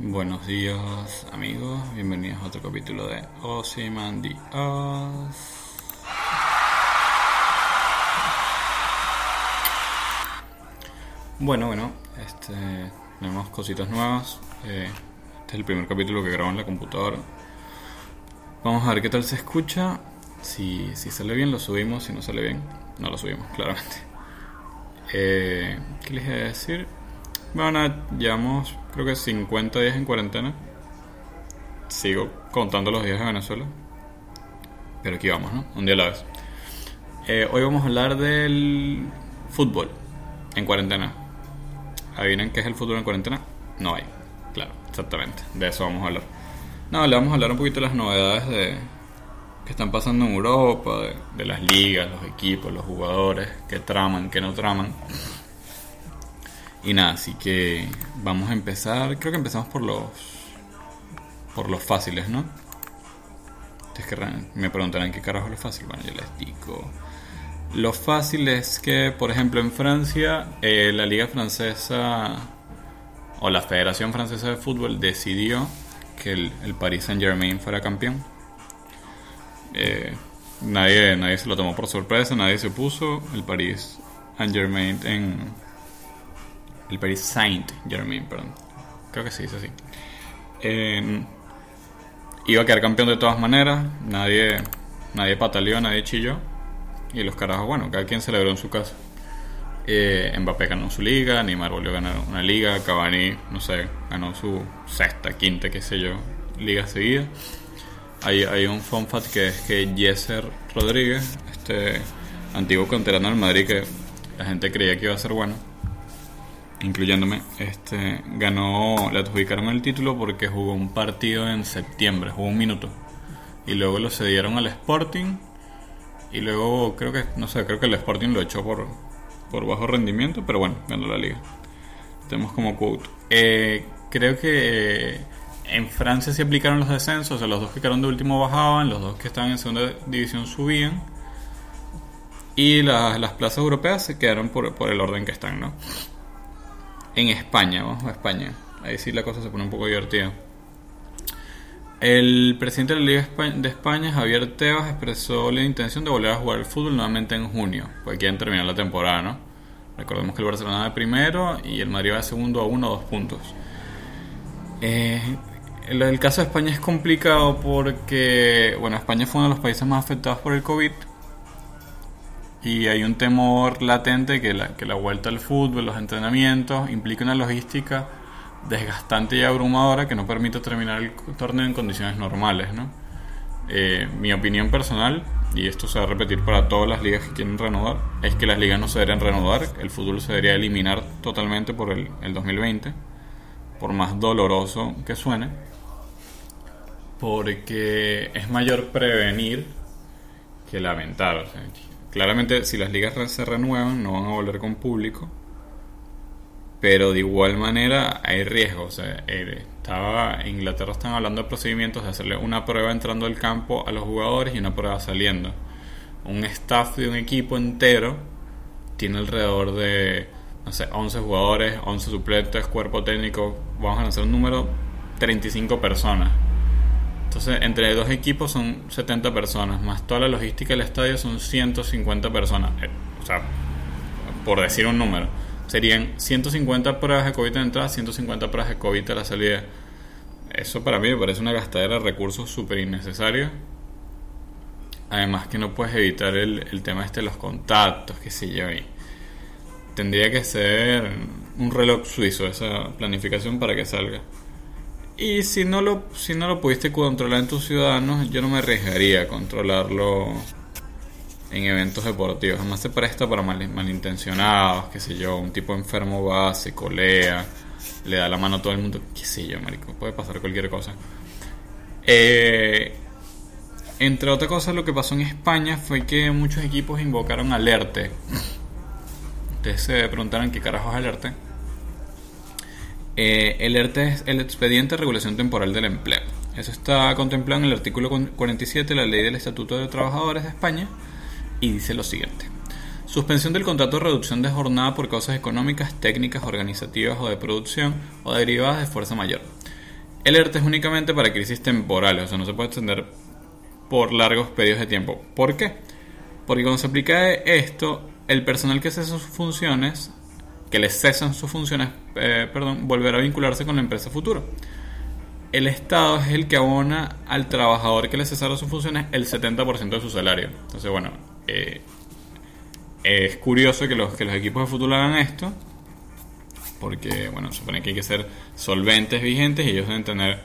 Buenos días amigos, bienvenidos a otro capítulo de Ozymandias. Bueno, bueno, este, tenemos cositas nuevas. Eh, este es el primer capítulo que grabo en la computadora. Vamos a ver qué tal se escucha. Si, si sale bien lo subimos, si no sale bien no lo subimos, claramente. Eh, ¿Qué les iba a decir? Bueno, llevamos creo que 50 días en cuarentena. Sigo contando los días de Venezuela. Pero aquí vamos, ¿no? Un día a la vez. Eh, hoy vamos a hablar del fútbol en cuarentena. ¿Adivinen qué es el fútbol en cuarentena? No hay. Claro, exactamente. De eso vamos a hablar. No, le vamos a hablar un poquito de las novedades de, que están pasando en Europa, de, de las ligas, los equipos, los jugadores, que traman, que no traman. Y nada, así que vamos a empezar. Creo que empezamos por los por los fáciles, ¿no? Es que me preguntarán qué carajo es lo fácil. Bueno, yo les digo. Lo fácil es que, por ejemplo, en Francia, eh, la Liga Francesa o la Federación Francesa de Fútbol decidió que el, el Paris Saint Germain fuera campeón. Eh, nadie, nadie se lo tomó por sorpresa, nadie se puso. El Paris Saint Germain en el Paris Saint Germain, perdón. Creo que se dice así. iba a quedar campeón de todas maneras. Nadie, nadie pataleó, nadie chilló. Y los carajos, bueno, cada quien celebró en su casa. Eh, Mbappé ganó su liga, Neymar volvió a ganar una liga, Cavani, no sé, ganó su sexta, quinta, qué sé yo, liga seguida. Hay, un fun fact que es que Jesser Rodríguez, este antiguo canterano del Madrid que la gente creía que iba a ser bueno, incluyéndome, este, ganó, le adjudicaron el título porque jugó un partido en septiembre, jugó un minuto. Y luego lo cedieron al Sporting. Y luego creo que, no sé, creo que el Sporting lo echó por, por bajo rendimiento, pero bueno, ganó la liga. Tenemos como quote. Eh, creo que en Francia se aplicaron los descensos, o sea, los dos que quedaron de último bajaban, los dos que estaban en segunda división subían. Y las, las plazas europeas se quedaron por, por el orden que están, ¿no? En España, vamos a España. Ahí sí la cosa se pone un poco divertida. El presidente de la Liga de España, Javier Tebas, expresó la intención de volver a jugar el fútbol nuevamente en junio, porque quieren terminar la temporada, ¿no? Recordemos que el Barcelona de primero y el Madrid va de segundo a uno o dos puntos. Eh, el, caso de España es complicado porque, bueno, España fue uno de los países más afectados por el COVID y hay un temor latente que la, que la vuelta al fútbol, los entrenamientos, implica una logística desgastante y abrumadora que no permite terminar el torneo en condiciones normales. ¿no? Eh, mi opinión personal, y esto se va a repetir para todas las ligas que quieren renovar, es que las ligas no se deberían renovar, el fútbol se debería eliminar totalmente por el, el 2020, por más doloroso que suene, porque es mayor prevenir que lamentar. Claramente, si las ligas se renuevan, no van a volver con público. Pero de igual manera hay riesgo. O eh, estaba, en Inglaterra están hablando de procedimientos de hacerle una prueba entrando al campo a los jugadores y una prueba saliendo. Un staff de un equipo entero tiene alrededor de, no sé, 11 jugadores, 11 suplentes, cuerpo técnico. Vamos a lanzar un número, 35 personas entonces, entre dos equipos son 70 personas, más toda la logística del estadio son 150 personas. Eh, o sea, por decir un número, serían 150 pruebas de COVID de entrada, 150 pruebas de COVID a la salida. Eso para mí me parece una gastadera de recursos súper innecesaria. Además que no puedes evitar el, tema este de los contactos, qué sé yo. Tendría que ser un reloj suizo esa planificación para que salga. Y si no lo, si no lo pudiste controlar en tus ciudadanos, yo no me arriesgaría a controlarlo en eventos deportivos. Además se presta para mal, malintencionados, qué sé yo, un tipo enfermo va, se colea, le da la mano a todo el mundo, qué sé yo, marico, puede pasar cualquier cosa. Eh, entre otras cosas, lo que pasó en España fue que muchos equipos invocaron alerte. Ustedes se preguntarán qué carajo es alerte eh, el ERTE es el expediente de regulación temporal del empleo. Eso está contemplado en el artículo 47 de la Ley del Estatuto de Trabajadores de España y dice lo siguiente. Suspensión del contrato de reducción de jornada por causas económicas, técnicas, organizativas o de producción o derivadas de fuerza mayor. El ERTE es únicamente para crisis temporales, o sea, no se puede extender por largos periodos de tiempo. ¿Por qué? Porque cuando se aplica esto, el personal que cesa sus funciones, que le cesan sus funciones, eh, perdón, volverá a vincularse con la empresa futuro. El Estado es el que abona al trabajador que le cesaron sus funciones el 70% de su salario. Entonces, bueno, eh, es curioso que los, que los equipos de fútbol hagan esto, porque, bueno, supone que hay que ser solventes, vigentes, y ellos deben tener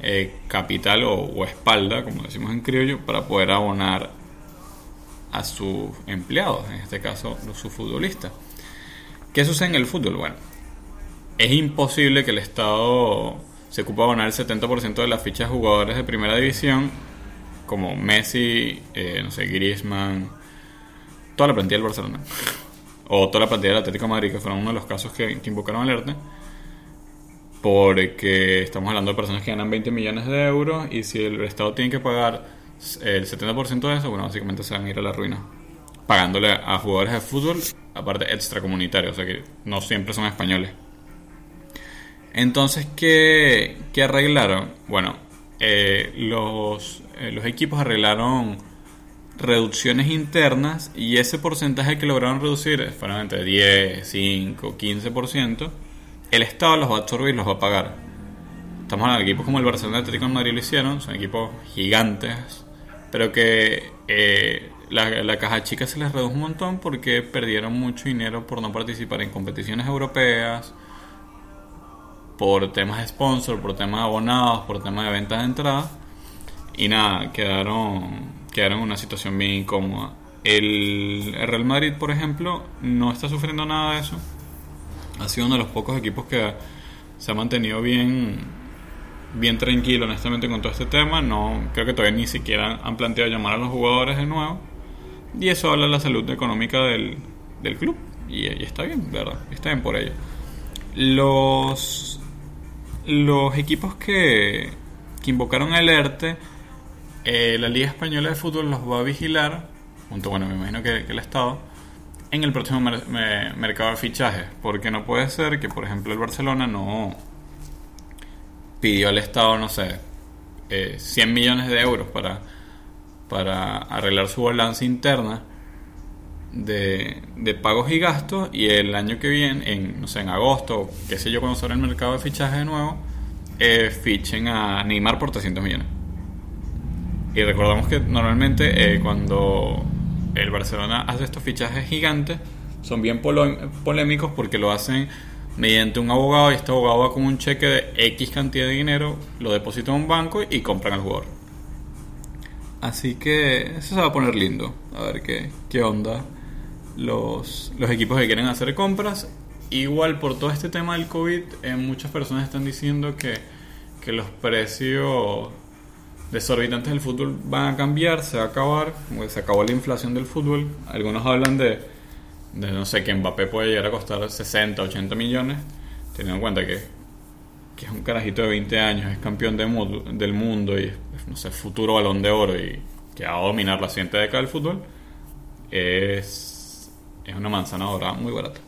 eh, capital o, espalda, como decimos en criollo, para poder abonar a sus empleados, en este caso sus futbolistas. ¿Qué sucede en el fútbol? Bueno, es imposible que el Estado se ocupe de abonar el 70% de las fichas de jugadores de primera división, como Messi, eh, no sé, Griezmann, toda la plantilla del Barcelona, o toda la plantilla del Atlético Madrid, que fueron uno de los casos que, que invocaron alerta porque estamos hablando de personas que ganan 20 millones de euros y si el Estado tiene que pagar el 70% de eso, bueno, básicamente se van a ir a la ruina. Pagándole a jugadores de fútbol, aparte extracomunitarios, o sea que no siempre son españoles. Entonces, ¿qué, qué arreglaron? Bueno, eh, los, eh, los equipos arreglaron reducciones internas y ese porcentaje que lograron reducir fueron entre 10, 5, 15% el Estado los va a absorber y los va a pagar. Estamos hablando de equipos como el Barcelona Atlético de Madrid lo hicieron, son equipos gigantes, pero que eh, la, caja chica se les redujo un montón porque perdieron mucho dinero por no participar en competiciones europeas, por temas de sponsor, por temas de abonados, por temas de ventas de entrada. Y nada, quedaron, quedaron en una situación bien incómoda. el Real Madrid, por ejemplo, no está sufriendo nada de eso ha sido uno de los pocos equipos que se ha mantenido bien bien tranquilo honestamente con todo este tema no creo que todavía ni siquiera han planteado llamar a los jugadores de nuevo y eso habla de la salud económica del, del club. Y, está bien verdad está bien por ello. Los los equipos que, que invocaron el ERTE eh, la Liga Española de Fútbol los va a vigilar junto bueno me imagino que el Estado en el próximo mercado de fichajes. Porque no puede ser que, por ejemplo, el Barcelona no pidió al Estado, no sé, 100 eh, millones de euros para, para arreglar su balance interna de, pagos y gastos y el año que viene, en, no sé, en agosto, qué sé yo, cuando sale el mercado de fichajes de nuevo, eh, fichen a Neymar por 300 millones. Y recordamos que normalmente eh, cuando el Barcelona hace estos fichajes gigantes, son bien polémicos porque lo hacen mediante un abogado y este abogado va con un cheque de X cantidad de dinero, lo deposita en un banco y compran al jugador. Así que eso se va a poner lindo. A ver qué, qué onda los, los equipos que quieren hacer compras. Igual por todo este tema del COVID, eh, muchas personas están diciendo que, que los precios desorbitantes del fútbol van a cambiar, se va a acabar, se acabó la inflación del fútbol. Algunos hablan de, de no sé, que Mbappé puede llegar a costar 60, 80 millones, teniendo en cuenta que, que es un carajito de 20 años, es campeón de del mundo y es, no sé, futuro balón de oro y que va a dominar la siguiente década del fútbol, es, es una manzana dorada muy barata.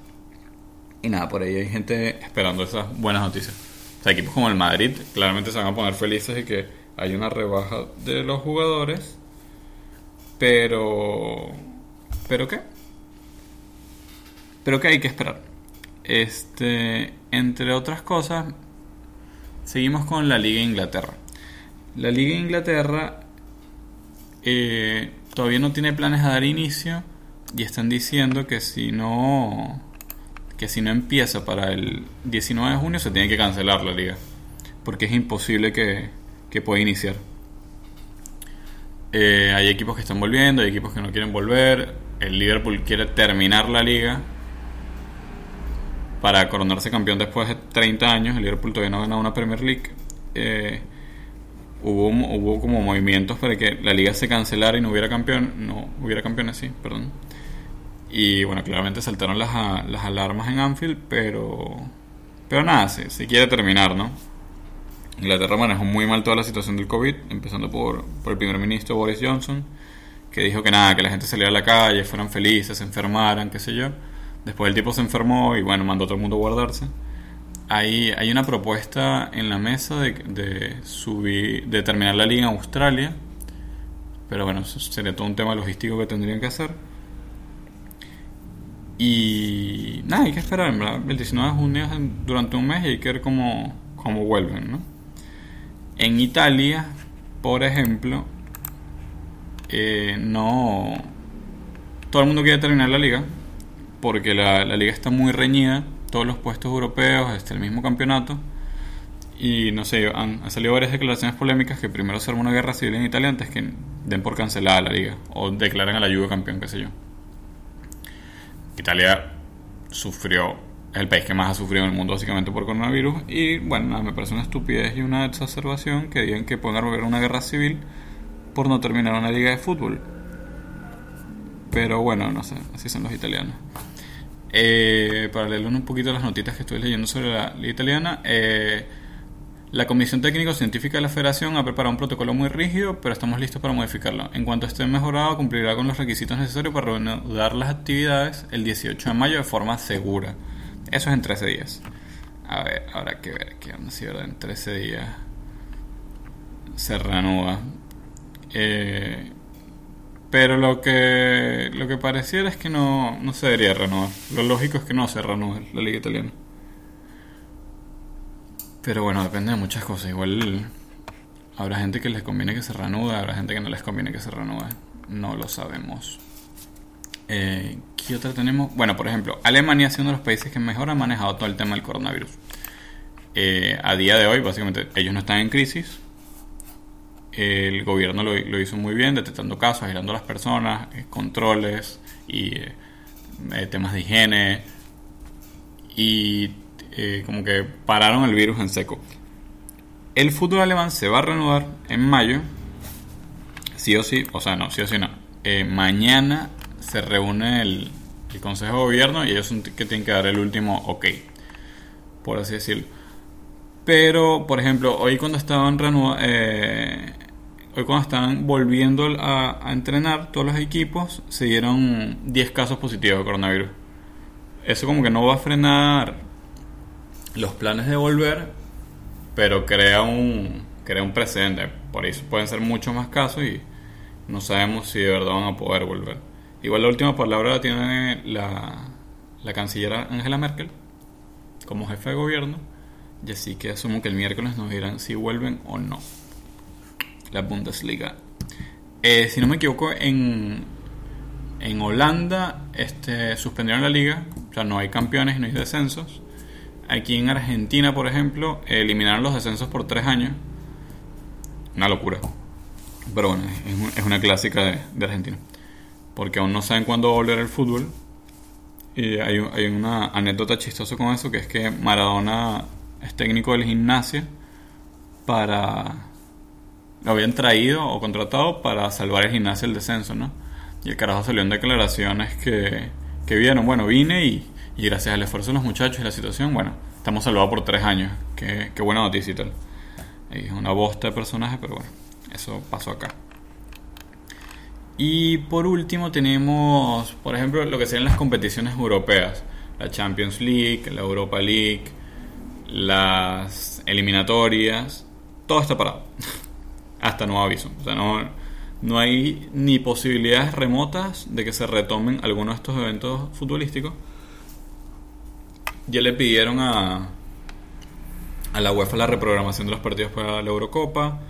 Y nada, por ahí hay gente esperando esas buenas noticias. O sea, equipos como el Madrid claramente se van a poner felices y que hay una rebaja de los jugadores, pero... ¿Pero qué? Pero qué hay que esperar. Este, entre otras cosas, seguimos con la Liga Inglaterra. La Liga Inglaterra eh, todavía no tiene planes a dar inicio y están diciendo que si no que si no empieza para el 19 de junio se tiene que cancelar la liga porque es imposible que, que puede iniciar. Eh, hay equipos que están volviendo, hay equipos que no quieren volver. El Liverpool quiere terminar la liga para coronarse campeón después de 30 años. El Liverpool todavía no ha ganado una Premier League. Eh, hubo, hubo como movimientos para que la liga se cancelara y no hubiera campeón. No hubiera campeones, sí, perdón. Y bueno, claramente saltaron las, las alarmas en Anfield, pero. Pero nada, se, se quiere terminar, ¿no? Inglaterra manejó muy mal toda la situación del COVID, empezando por, por, el primer ministro Boris Johnson, que dijo que nada, que la gente saliera a la calle, fueran felices, enfermaran, qué sé yo. Después el tipo se enfermó y bueno, mandó a todo el mundo a guardarse. hay, hay una propuesta en la mesa de, de subir, de terminar la liga en Australia. Pero bueno, sería todo un tema logístico que tendrían que hacer. Y nada, hay que esperar, ¿verdad? El 19 de junio es durante un mes y hay que ver cómo, cómo vuelven, ¿no? En Italia, por ejemplo, eh, no. Todo el mundo quiere terminar la liga porque la, la liga está muy reñida todos los puestos europeos, este, el mismo campeonato. Y no sé, han, salido varias declaraciones polémicas que primero se arma una guerra civil en Italia antes que den por cancelada la liga o declaren a la Juve campeón, qué sé yo. Italia sufrió, es el país que más ha sufrido en el mundo básicamente por coronavirus. Y bueno, nada, me parece una estupidez y una exacerbación que digan que pueden una guerra civil por no terminar una liga de fútbol. Pero bueno, no sé, así son los italianos. Eh, para leer un poquito las notitas que estoy leyendo sobre la liga italiana, eh, la Comisión Técnico-Científica de la Federación ha preparado un protocolo muy rígido, pero estamos listos para modificarlo. En cuanto esté mejorado, cumplirá con los requisitos necesarios para reanudar las actividades el 18 de mayo de forma segura. Eso es en 13 días. A ver, habrá que ver qué onda si en 13 días se reanuda. Eh, pero lo que, lo que pareciera es que no, no se debería renovar. Lo lógico es que no se renueve la liga italiana. Pero bueno, depende de muchas cosas. Igual habrá gente que les conviene que se reanude, habrá gente que no les conviene que se reanude. No lo sabemos. Eh, ¿Qué otra tenemos? Bueno, por ejemplo, Alemania es uno de los países que mejor ha manejado todo el tema del coronavirus. Eh, a día de hoy, básicamente, ellos no están en crisis, el gobierno lo, hizo muy bien, detectando casos, aislando a las personas, eh, controles y eh, eh, temas de higiene. Y como que pararon el virus en seco. El fútbol alemán se va a reanudar en mayo. Sí o sí, o sea, no, sí o sí no. mañana se reúne el, Consejo de Gobierno y ellos son que tienen que dar el último ok, por así decirlo. Pero, por ejemplo, hoy cuando estaban reanudando, hoy cuando estaban volviendo a, entrenar todos los equipos, se dieron 10 casos positivos de coronavirus. Eso como que no va a frenar los planes de volver, pero crea un, crea un precedente. Por eso pueden ser muchos más casos y no sabemos si de verdad van a poder volver. Igual la última palabra la tiene la, la canciller Angela Merkel como jefe de gobierno. Y así que asumo que el miércoles nos dirán si vuelven o no la Bundesliga. Eh, si no me equivoco, en, en Holanda este, suspendieron la liga, o sea, no hay campeones, no hay descensos. Aquí en Argentina, por ejemplo, eliminaron los descensos por tres años. Una locura. Pero bueno, es, una clásica de, Argentina. Porque aún no saben cuándo volver el fútbol. Y hay, una anécdota chistosa con eso, que es que Maradona es técnico del gimnasio para lo habían traído o contratado para salvar el gimnasio del descenso, ¿no? Y el carajo salió en declaraciones que, que vieron, bueno, vine y, y, gracias al esfuerzo de los muchachos y la situación, bueno, estamos salvados por tres años. Qué, qué buena noticia y. Es una bosta de personaje, pero bueno, eso pasó acá. Y por último tenemos, por ejemplo, lo que serían las competiciones europeas. La Champions League, la Europa League, las eliminatorias. Todo está parado. hasta nuevo aviso. O sea, no, no hay ni posibilidades remotas de que se retomen algunos de estos eventos futbolísticos. Ya le pidieron a, a la UEFA la reprogramación de los partidos para la Eurocopa.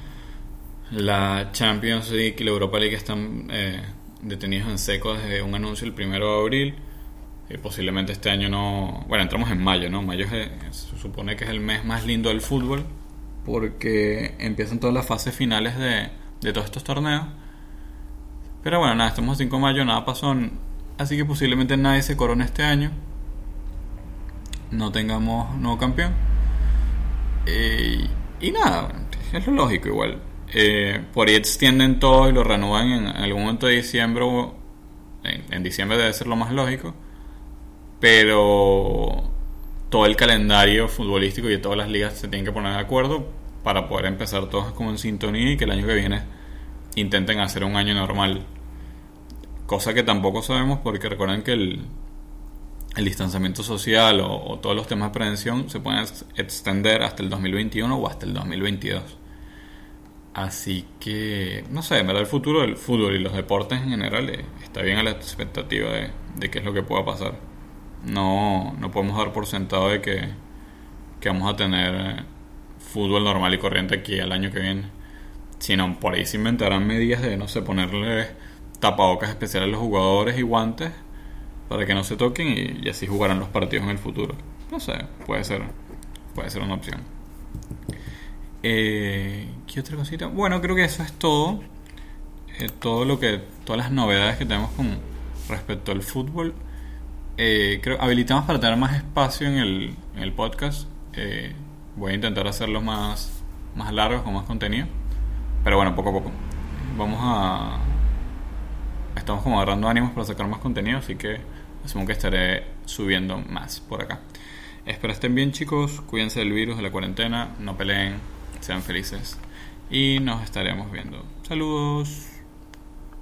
La Champions League y la Europa League están eh, detenidos en seco desde un anuncio el primero de abril. y posiblemente este año no. Bueno, entramos en mayo, ¿no? Mayo se supone que es el mes más lindo del fútbol porque empiezan todas las fases finales de, de todos estos torneos. Pero bueno, nada, estamos a 5 de mayo, nada pasó, así que posiblemente nadie se corona este año. No tengamos nuevo campeón. Eh, y nada, es lo lógico igual. Eh, por ahí extienden todo y lo renuevan en, algún momento de diciembre. En, en diciembre debe ser lo más lógico. Pero todo el calendario futbolístico y todas las ligas se tienen que poner de acuerdo para poder empezar todos como en sintonía y que el año que viene intenten hacer un año normal. Cosa que tampoco sabemos porque recuerden que el, el distanciamiento social o, todos los temas de prevención se pueden extender hasta el 2021 o hasta el 2022. Así que, no sé, en verdad el futuro del fútbol y los deportes en general eh, está bien a la expectativa de, de qué es lo que pueda pasar. No, no podemos dar por sentado de que, que vamos a tener eh, fútbol normal y corriente aquí el año que viene. Sino por ahí se inventarán medidas de, no sé, ponerle tapabocas especiales a los jugadores y guantes para que no se toquen y, así jugarán los partidos en el futuro. No sé, puede ser, puede ser una opción. Eh, ¿Qué otra cosita? Bueno, creo que eso es todo. Eh, todo lo que, todas las novedades que tenemos con respecto al fútbol. Eh, creo habilitamos para tener más espacio en el, en el podcast. Eh, voy a intentar hacerlo más, más largos con más contenido. Pero bueno, poco a poco. Vamos a. Estamos como agarrando ánimos para sacar más contenido, así que asumo que estaré subiendo más por acá. Espero estén bien chicos, cuídense del virus, de la cuarentena, no peleen, sean felices y nos estaremos viendo. Saludos.